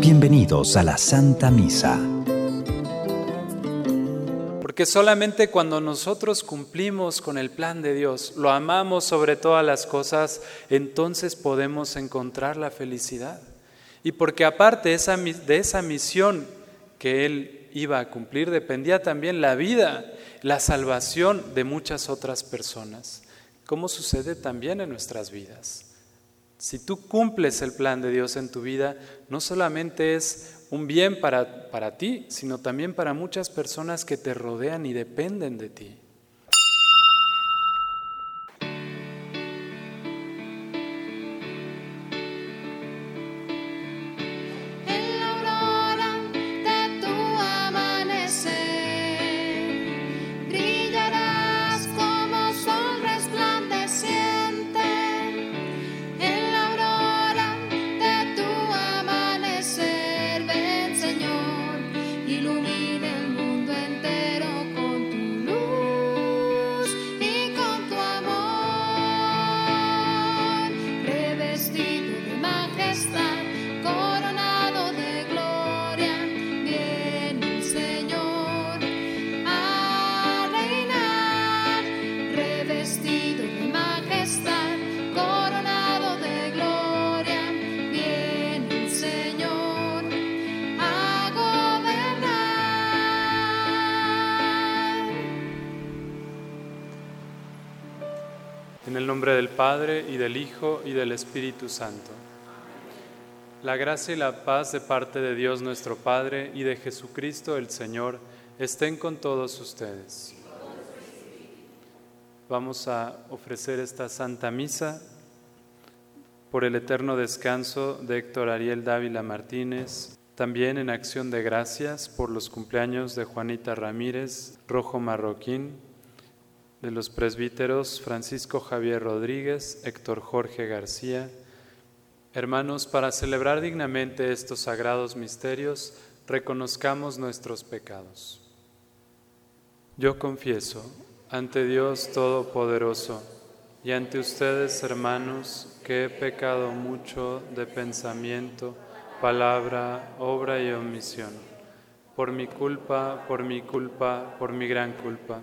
Bienvenidos a la Santa Misa. Porque solamente cuando nosotros cumplimos con el plan de Dios, lo amamos sobre todas las cosas, entonces podemos encontrar la felicidad. Y porque aparte de esa misión que Él iba a cumplir, dependía también la vida, la salvación de muchas otras personas, como sucede también en nuestras vidas. Si tú cumples el plan de Dios en tu vida, no solamente es un bien para, para ti, sino también para muchas personas que te rodean y dependen de ti. Y del Hijo y del Espíritu Santo. La gracia y la paz de parte de Dios nuestro Padre y de Jesucristo el Señor estén con todos ustedes. Vamos a ofrecer esta Santa Misa por el eterno descanso de Héctor Ariel Dávila Martínez, también en acción de gracias por los cumpleaños de Juanita Ramírez, Rojo Marroquín, de los presbíteros Francisco Javier Rodríguez, Héctor Jorge García. Hermanos, para celebrar dignamente estos sagrados misterios, reconozcamos nuestros pecados. Yo confieso ante Dios Todopoderoso y ante ustedes, hermanos, que he pecado mucho de pensamiento, palabra, obra y omisión, por mi culpa, por mi culpa, por mi gran culpa.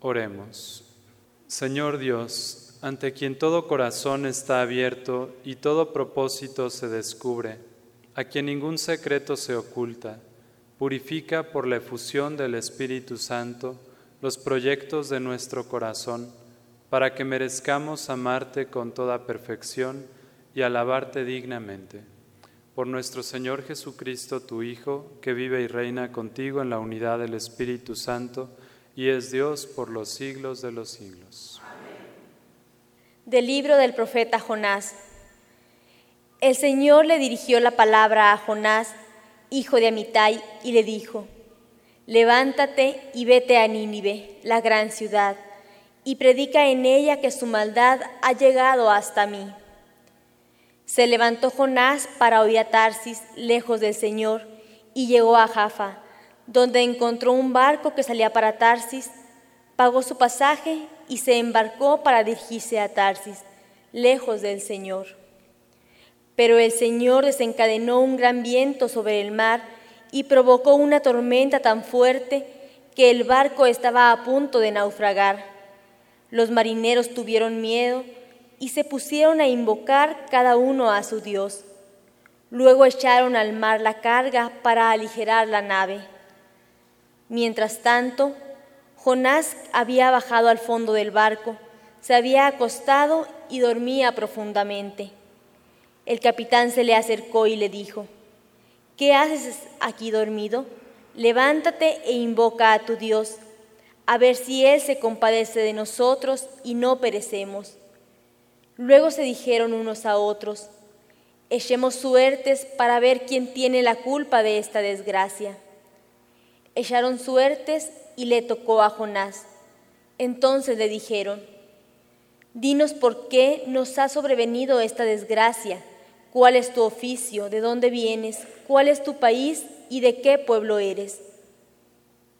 Oremos. Señor Dios, ante quien todo corazón está abierto y todo propósito se descubre, a quien ningún secreto se oculta, purifica por la efusión del Espíritu Santo los proyectos de nuestro corazón, para que merezcamos amarte con toda perfección y alabarte dignamente. Por nuestro Señor Jesucristo, tu Hijo, que vive y reina contigo en la unidad del Espíritu Santo, y es Dios por los siglos de los siglos. Del libro del profeta Jonás. El Señor le dirigió la palabra a Jonás, hijo de Amitai, y le dijo, Levántate y vete a Nínive, la gran ciudad, y predica en ella que su maldad ha llegado hasta mí. Se levantó Jonás para huir a Tarsis, lejos del Señor, y llegó a Jafa donde encontró un barco que salía para Tarsis, pagó su pasaje y se embarcó para dirigirse a Tarsis, lejos del Señor. Pero el Señor desencadenó un gran viento sobre el mar y provocó una tormenta tan fuerte que el barco estaba a punto de naufragar. Los marineros tuvieron miedo y se pusieron a invocar cada uno a su Dios. Luego echaron al mar la carga para aligerar la nave. Mientras tanto, Jonás había bajado al fondo del barco, se había acostado y dormía profundamente. El capitán se le acercó y le dijo, ¿qué haces aquí dormido? Levántate e invoca a tu Dios, a ver si Él se compadece de nosotros y no perecemos. Luego se dijeron unos a otros, echemos suertes para ver quién tiene la culpa de esta desgracia. Echaron suertes y le tocó a Jonás. Entonces le dijeron, dinos por qué nos ha sobrevenido esta desgracia, cuál es tu oficio, de dónde vienes, cuál es tu país y de qué pueblo eres.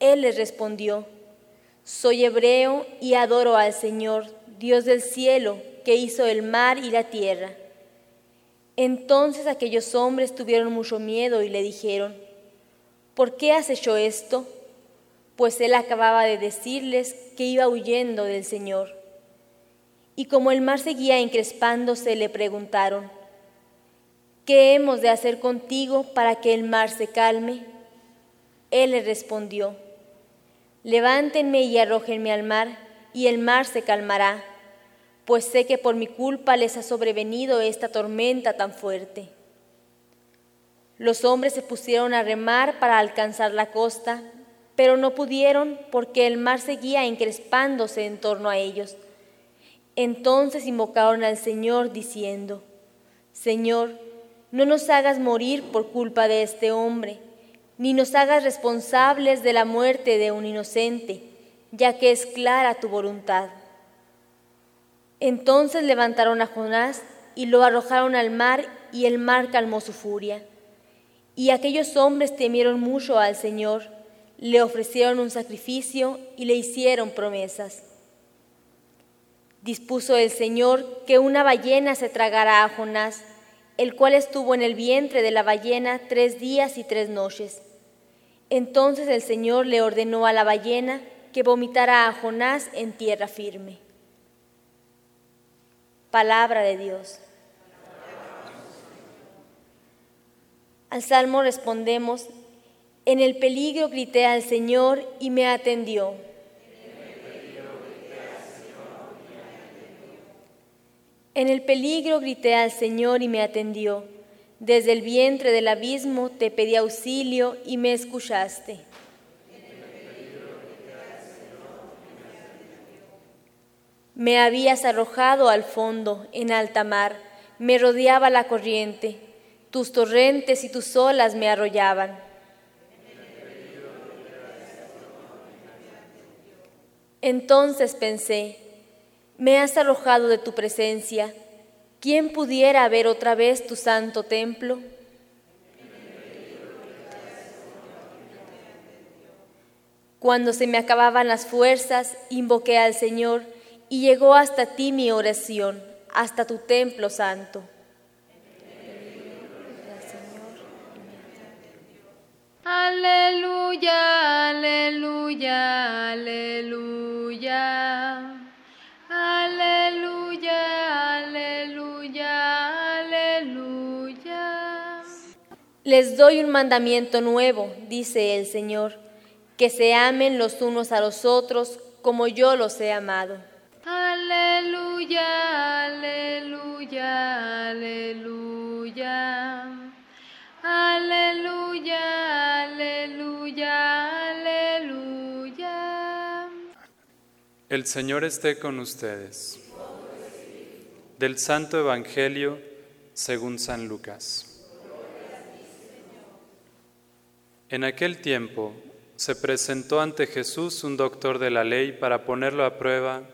Él les respondió, soy hebreo y adoro al Señor, Dios del cielo, que hizo el mar y la tierra. Entonces aquellos hombres tuvieron mucho miedo y le dijeron, ¿por qué has hecho esto? Pues él acababa de decirles que iba huyendo del Señor. Y como el mar seguía encrespándose, le preguntaron, ¿qué hemos de hacer contigo para que el mar se calme? Él le respondió, levántenme y arrójenme al mar, y el mar se calmará pues sé que por mi culpa les ha sobrevenido esta tormenta tan fuerte. Los hombres se pusieron a remar para alcanzar la costa, pero no pudieron porque el mar seguía encrespándose en torno a ellos. Entonces invocaron al Señor diciendo, Señor, no nos hagas morir por culpa de este hombre, ni nos hagas responsables de la muerte de un inocente, ya que es clara tu voluntad. Entonces levantaron a Jonás y lo arrojaron al mar y el mar calmó su furia. Y aquellos hombres temieron mucho al Señor, le ofrecieron un sacrificio y le hicieron promesas. Dispuso el Señor que una ballena se tragara a Jonás, el cual estuvo en el vientre de la ballena tres días y tres noches. Entonces el Señor le ordenó a la ballena que vomitara a Jonás en tierra firme. Palabra de Dios. Al salmo respondemos, en el peligro grité al Señor y me atendió. En el peligro grité al Señor y me atendió. Desde el vientre del abismo te pedí auxilio y me escuchaste. Me habías arrojado al fondo, en alta mar, me rodeaba la corriente, tus torrentes y tus olas me arrollaban. Entonces pensé, me has arrojado de tu presencia, ¿quién pudiera ver otra vez tu santo templo? Cuando se me acababan las fuerzas, invoqué al Señor, y llegó hasta ti mi oración, hasta tu templo santo. Aleluya, aleluya, aleluya. Aleluya, aleluya, aleluya. Les doy un mandamiento nuevo, dice el Señor, que se amen los unos a los otros como yo los he amado. Aleluya, aleluya, aleluya. Aleluya, aleluya, aleluya. El Señor esté con ustedes. Del Santo Evangelio según San Lucas. En aquel tiempo se presentó ante Jesús un doctor de la ley para ponerlo a prueba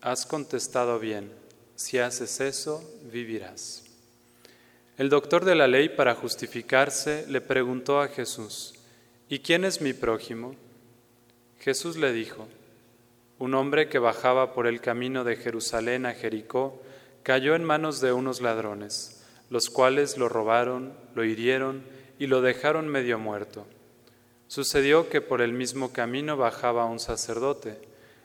has contestado bien, si haces eso, vivirás. El doctor de la ley, para justificarse, le preguntó a Jesús, ¿y quién es mi prójimo? Jesús le dijo, un hombre que bajaba por el camino de Jerusalén a Jericó cayó en manos de unos ladrones, los cuales lo robaron, lo hirieron y lo dejaron medio muerto. Sucedió que por el mismo camino bajaba un sacerdote,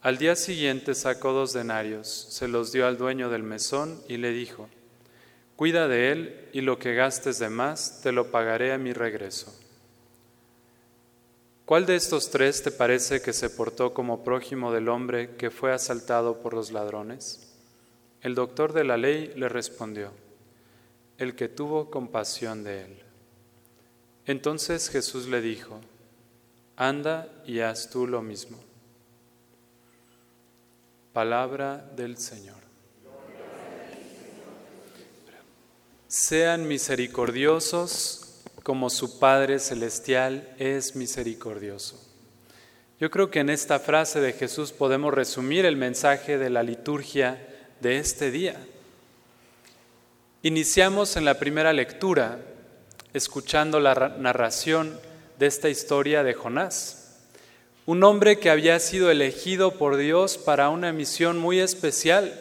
Al día siguiente sacó dos denarios, se los dio al dueño del mesón y le dijo, Cuida de él y lo que gastes de más te lo pagaré a mi regreso. ¿Cuál de estos tres te parece que se portó como prójimo del hombre que fue asaltado por los ladrones? El doctor de la ley le respondió, el que tuvo compasión de él. Entonces Jesús le dijo, anda y haz tú lo mismo. Palabra del Señor. Sean misericordiosos como su Padre Celestial es misericordioso. Yo creo que en esta frase de Jesús podemos resumir el mensaje de la liturgia de este día. Iniciamos en la primera lectura escuchando la narración de esta historia de Jonás, un hombre que había sido elegido por Dios para una misión muy especial,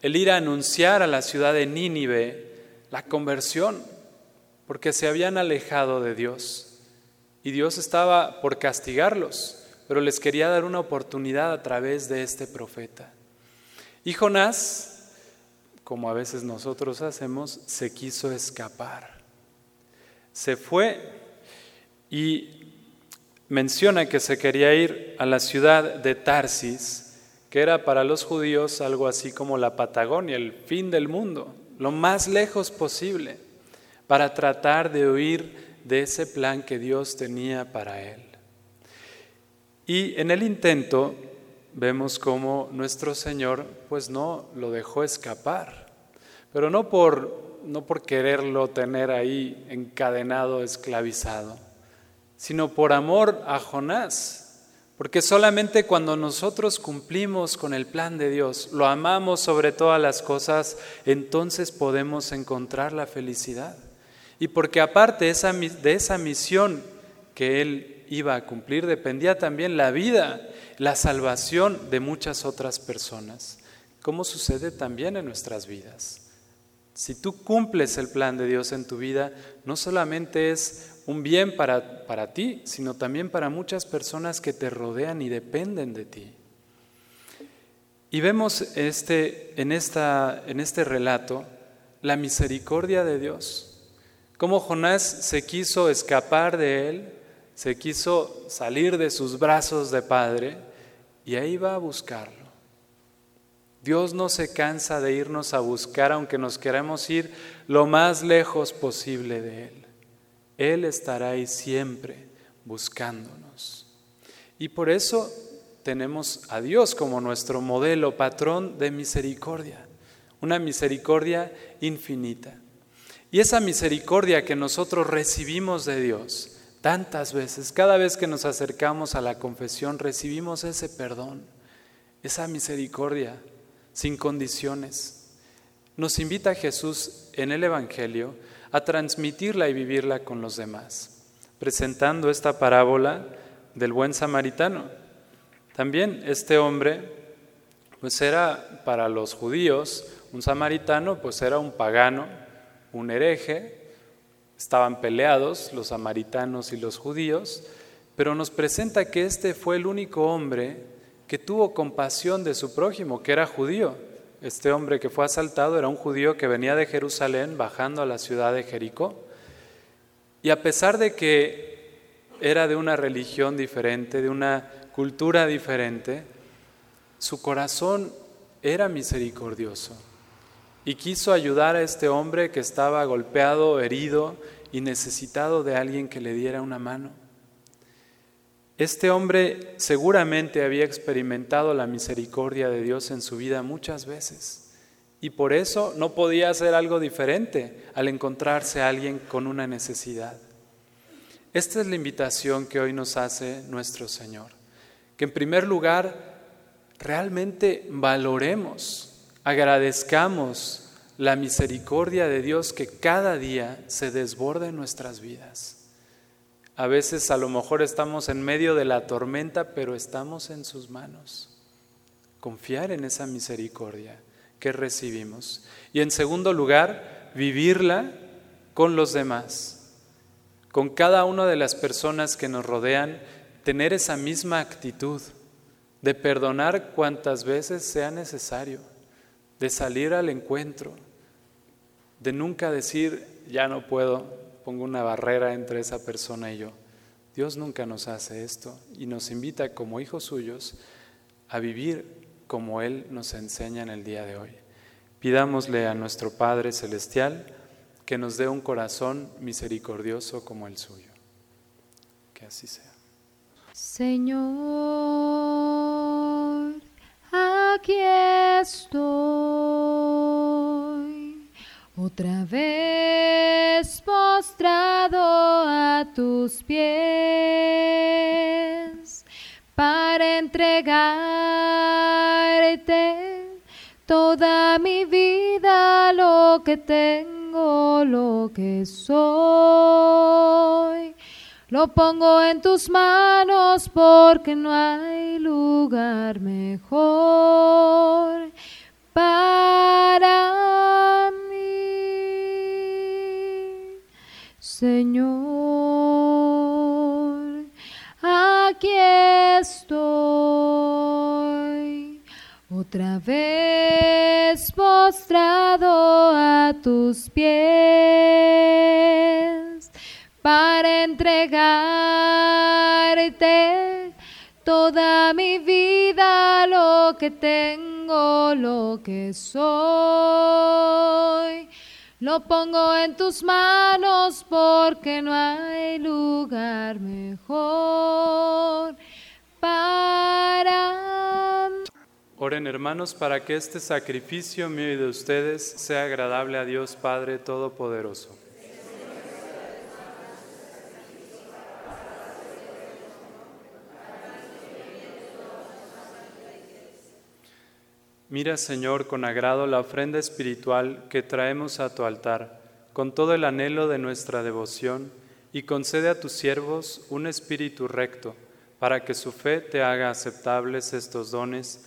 el ir a anunciar a la ciudad de Nínive la conversión porque se habían alejado de Dios y Dios estaba por castigarlos, pero les quería dar una oportunidad a través de este profeta. Y Jonás, como a veces nosotros hacemos, se quiso escapar. Se fue y menciona que se quería ir a la ciudad de Tarsis, que era para los judíos algo así como la Patagonia, el fin del mundo, lo más lejos posible para tratar de huir de ese plan que Dios tenía para él. Y en el intento vemos cómo nuestro Señor pues no lo dejó escapar, pero no por, no por quererlo tener ahí encadenado, esclavizado, sino por amor a Jonás, porque solamente cuando nosotros cumplimos con el plan de Dios, lo amamos sobre todas las cosas, entonces podemos encontrar la felicidad. Y porque aparte de esa misión que él iba a cumplir dependía también la vida, la salvación de muchas otras personas, como sucede también en nuestras vidas. Si tú cumples el plan de Dios en tu vida, no solamente es un bien para, para ti, sino también para muchas personas que te rodean y dependen de ti. Y vemos este, en, esta, en este relato la misericordia de Dios cómo Jonás se quiso escapar de él, se quiso salir de sus brazos de padre y ahí va a buscarlo. Dios no se cansa de irnos a buscar aunque nos queramos ir lo más lejos posible de Él. Él estará ahí siempre buscándonos. Y por eso tenemos a Dios como nuestro modelo, patrón de misericordia, una misericordia infinita. Y esa misericordia que nosotros recibimos de Dios tantas veces, cada vez que nos acercamos a la confesión, recibimos ese perdón, esa misericordia sin condiciones. Nos invita Jesús en el Evangelio a transmitirla y vivirla con los demás, presentando esta parábola del buen samaritano. También este hombre, pues era para los judíos, un samaritano, pues era un pagano, un hereje, estaban peleados los samaritanos y los judíos, pero nos presenta que este fue el único hombre que tuvo compasión de su prójimo, que era judío. Este hombre que fue asaltado era un judío que venía de Jerusalén bajando a la ciudad de Jericó. Y a pesar de que era de una religión diferente, de una cultura diferente, su corazón era misericordioso y quiso ayudar a este hombre que estaba golpeado, herido y necesitado de alguien que le diera una mano. Este hombre seguramente había experimentado la misericordia de Dios en su vida muchas veces y por eso no podía hacer algo diferente al encontrarse a alguien con una necesidad. Esta es la invitación que hoy nos hace nuestro Señor, que en primer lugar realmente valoremos, agradezcamos la misericordia de Dios que cada día se desborda en nuestras vidas. A veces a lo mejor estamos en medio de la tormenta, pero estamos en sus manos. Confiar en esa misericordia que recibimos. Y en segundo lugar, vivirla con los demás, con cada una de las personas que nos rodean, tener esa misma actitud de perdonar cuantas veces sea necesario, de salir al encuentro, de nunca decir, ya no puedo, pongo una barrera entre esa persona y yo. Dios nunca nos hace esto y nos invita como hijos suyos a vivir como Él nos enseña en el día de hoy. Pidámosle a nuestro Padre Celestial que nos dé un corazón misericordioso como el suyo. Que así sea. Señor, aquí estoy, otra vez tus pies para entregarte toda mi vida, lo que tengo, lo que soy lo pongo en tus manos porque no hay lugar mejor para mí, Señor. Otra vez postrado a tus pies para entregarte toda mi vida, lo que tengo, lo que soy. Lo pongo en tus manos porque no hay lugar mejor para Oren hermanos para que este sacrificio mío y de ustedes sea agradable a Dios Padre Todopoderoso. Mira, Señor, con agrado la ofrenda espiritual que traemos a tu altar, con todo el anhelo de nuestra devoción, y concede a tus siervos un espíritu recto, para que su fe te haga aceptables estos dones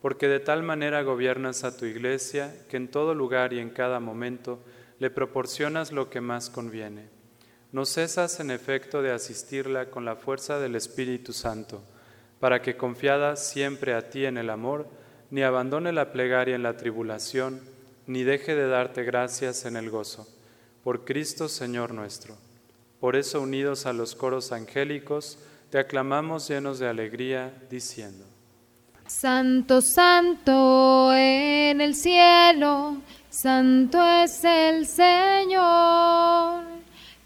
porque de tal manera gobiernas a tu iglesia que en todo lugar y en cada momento le proporcionas lo que más conviene. No cesas en efecto de asistirla con la fuerza del Espíritu Santo para que confiada siempre a ti en el amor, ni abandone la plegaria en la tribulación, ni deje de darte gracias en el gozo. Por Cristo Señor nuestro. Por eso, unidos a los coros angélicos, te aclamamos llenos de alegría, diciendo, Santo, santo en el cielo, santo es el Señor.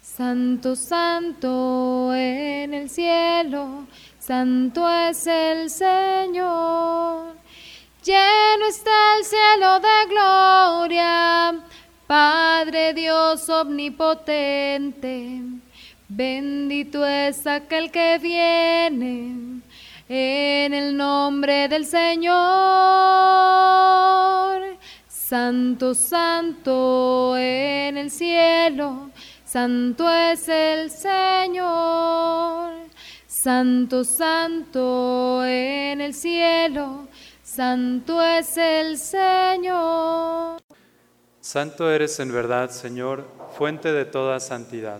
Santo, santo en el cielo, Santo es el Señor, lleno está el cielo de gloria, Padre Dios omnipotente, bendito es aquel que viene en el nombre del Señor. Santo, santo en el cielo, santo es el Señor. Santo, santo en el cielo, santo es el Señor. Santo eres en verdad, Señor, fuente de toda santidad.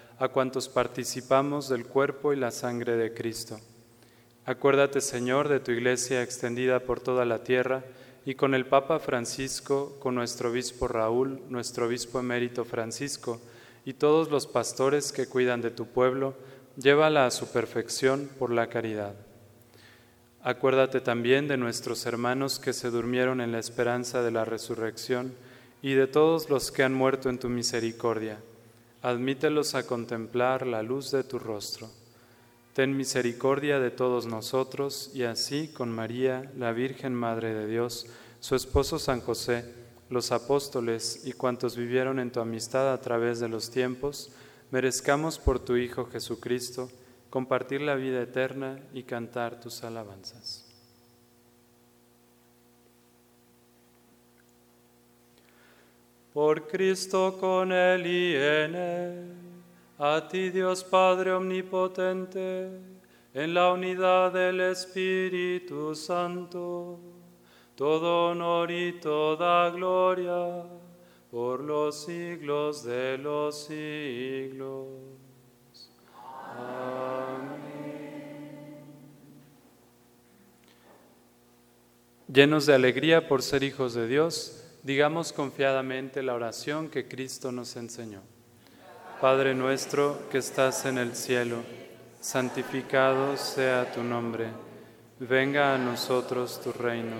a cuantos participamos del cuerpo y la sangre de Cristo. Acuérdate, Señor, de tu iglesia extendida por toda la tierra y con el Papa Francisco, con nuestro obispo Raúl, nuestro obispo emérito Francisco y todos los pastores que cuidan de tu pueblo, llévala a su perfección por la caridad. Acuérdate también de nuestros hermanos que se durmieron en la esperanza de la resurrección y de todos los que han muerto en tu misericordia admítelos a contemplar la luz de tu rostro. Ten misericordia de todos nosotros y así con María, la Virgen Madre de Dios, su esposo San José, los apóstoles y cuantos vivieron en tu amistad a través de los tiempos, merezcamos por tu Hijo Jesucristo compartir la vida eterna y cantar tus alabanzas. Por Cristo con Él y en Él, a ti Dios Padre Omnipotente, en la unidad del Espíritu Santo, todo honor y toda gloria por los siglos de los siglos. Amén. Llenos de alegría por ser hijos de Dios, digamos confiadamente la oración que Cristo nos enseñó. Padre nuestro que estás en el cielo, santificado sea tu nombre, venga a nosotros tu reino,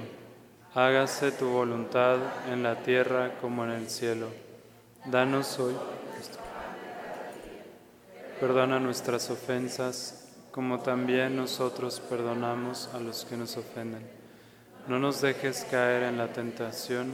hágase tu voluntad en la tierra como en el cielo. Danos hoy Perdona nuestras ofensas, como también nosotros perdonamos a los que nos ofenden. No nos dejes caer en la tentación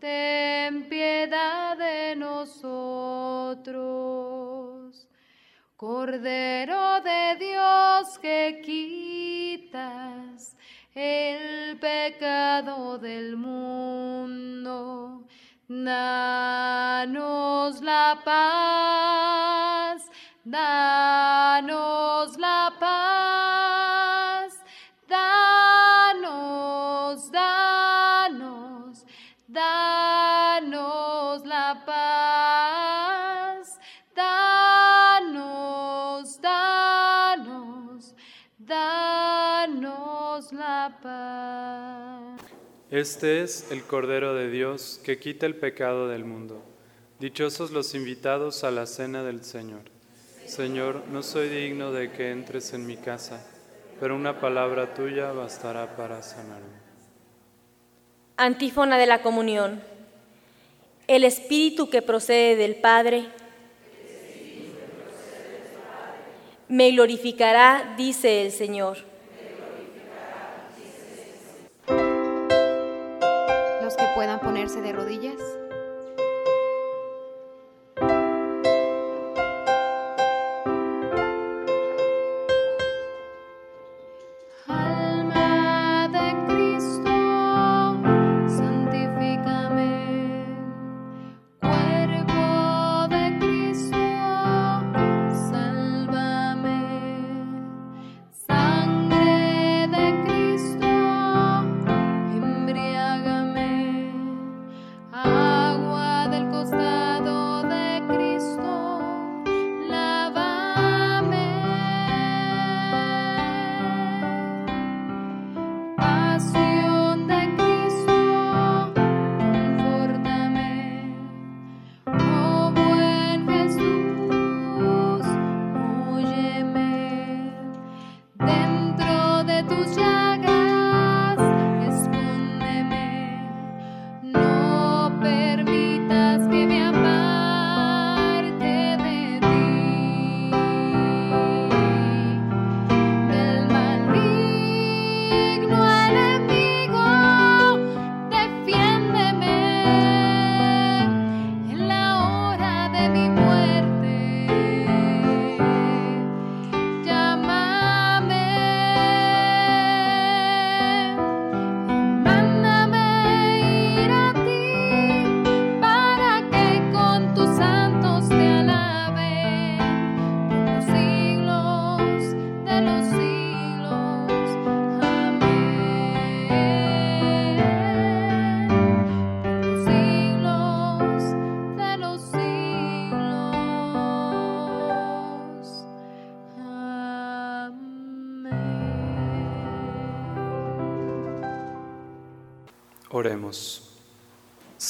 ten piedad de nosotros. Cordero de Dios que quitas el pecado del mundo, danos la paz, danos la paz, danos la paz, danos, danos, danos la paz. Este es el Cordero de Dios que quita el pecado del mundo. Dichosos los invitados a la cena del Señor. Señor, no soy digno de que entres en mi casa, pero una palabra tuya bastará para sanarme. Antífona de la comunión. El Espíritu que procede del Padre me glorificará, dice el Señor. Los que puedan ponerse de rodillas.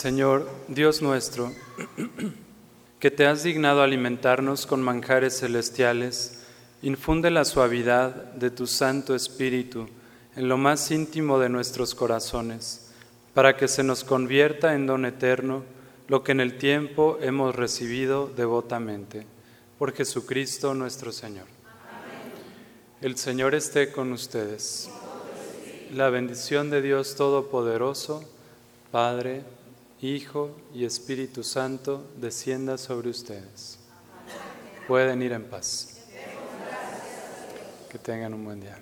Señor, Dios nuestro, que te has dignado alimentarnos con manjares celestiales, infunde la suavidad de tu Santo Espíritu en lo más íntimo de nuestros corazones, para que se nos convierta en don eterno lo que en el tiempo hemos recibido devotamente. Por Jesucristo nuestro Señor. El Señor esté con ustedes. La bendición de Dios Todopoderoso, Padre, Hijo y Espíritu Santo, descienda sobre ustedes. Pueden ir en paz. Que tengan un buen día.